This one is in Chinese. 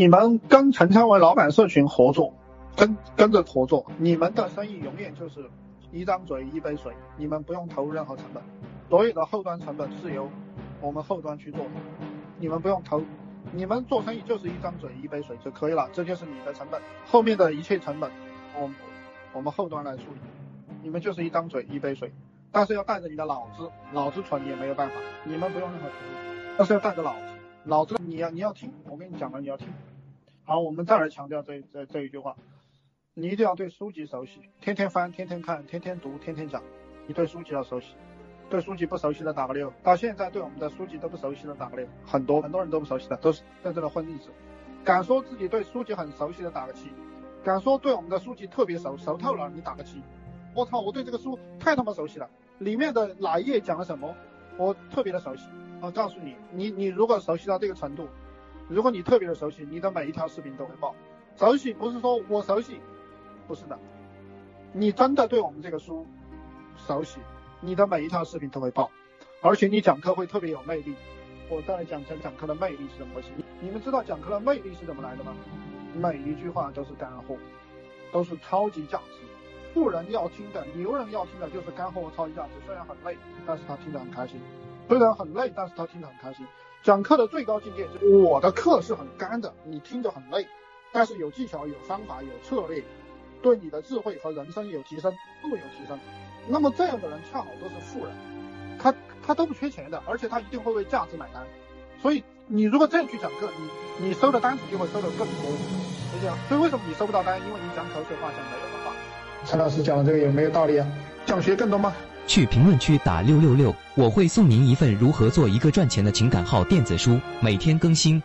你们跟陈昌文老板社群合作，跟跟着合作，你们的生意永远就是一张嘴一杯水，你们不用投入任何成本，所有的后端成本是由我们后端去做，你们不用投，你们做生意就是一张嘴一杯水就可以了，这就是你的成本，后面的一切成本，我我们后端来处理，你们就是一张嘴一杯水，但是要带着你的脑子，脑子蠢也没有办法，你们不用任何投入，但是要带着脑子，老子你要你要听，我跟你讲了你要听。好，我们再来强调这这这一句话，你一定要对书籍熟悉，天天翻，天天看，天天读，天天讲。你对书籍要熟悉，对书籍不熟悉的打个六。到现在对我们的书籍都不熟悉的打个六，很多很多人都不熟悉的，都是在这里混日子。敢说自己对书籍很熟悉的打个七，敢说对我们的书籍特别熟熟透了，你打个七。我操，我对这个书太他妈熟悉了，里面的哪一页讲了什么，我特别的熟悉。我告诉你，你你如果熟悉到这个程度。如果你特别的熟悉，你的每一条视频都会爆。熟悉不是说我熟悉，不是的，你真的对我们这个书熟悉，你的每一条视频都会爆，而且你讲课会特别有魅力。我再来讲讲讲课的魅力是怎么回事。你们知道讲课的魅力是怎么来的吗？每一句话都是干货，都是超级价值。富人要听的，牛人要听的就是干货和超级价值。虽然很累，但是他听得很开心；虽然很累，但是他听得很开心。讲课的最高境界就是我的课是很干的，你听着很累，但是有技巧、有方法、有策略，对你的智慧和人生有提升，都有提升。那么这样的人恰好都是富人，他他都不缺钱的，而且他一定会为价值买单。所以你如果这样去讲课，你你收的单子就会收的更多，是这样。所以为什么你收不到单？因为你讲口水话，讲没有的话。陈老师讲的这个有没有道理啊？想学更多吗？去评论区打六六六，我会送您一份如何做一个赚钱的情感号电子书，每天更新。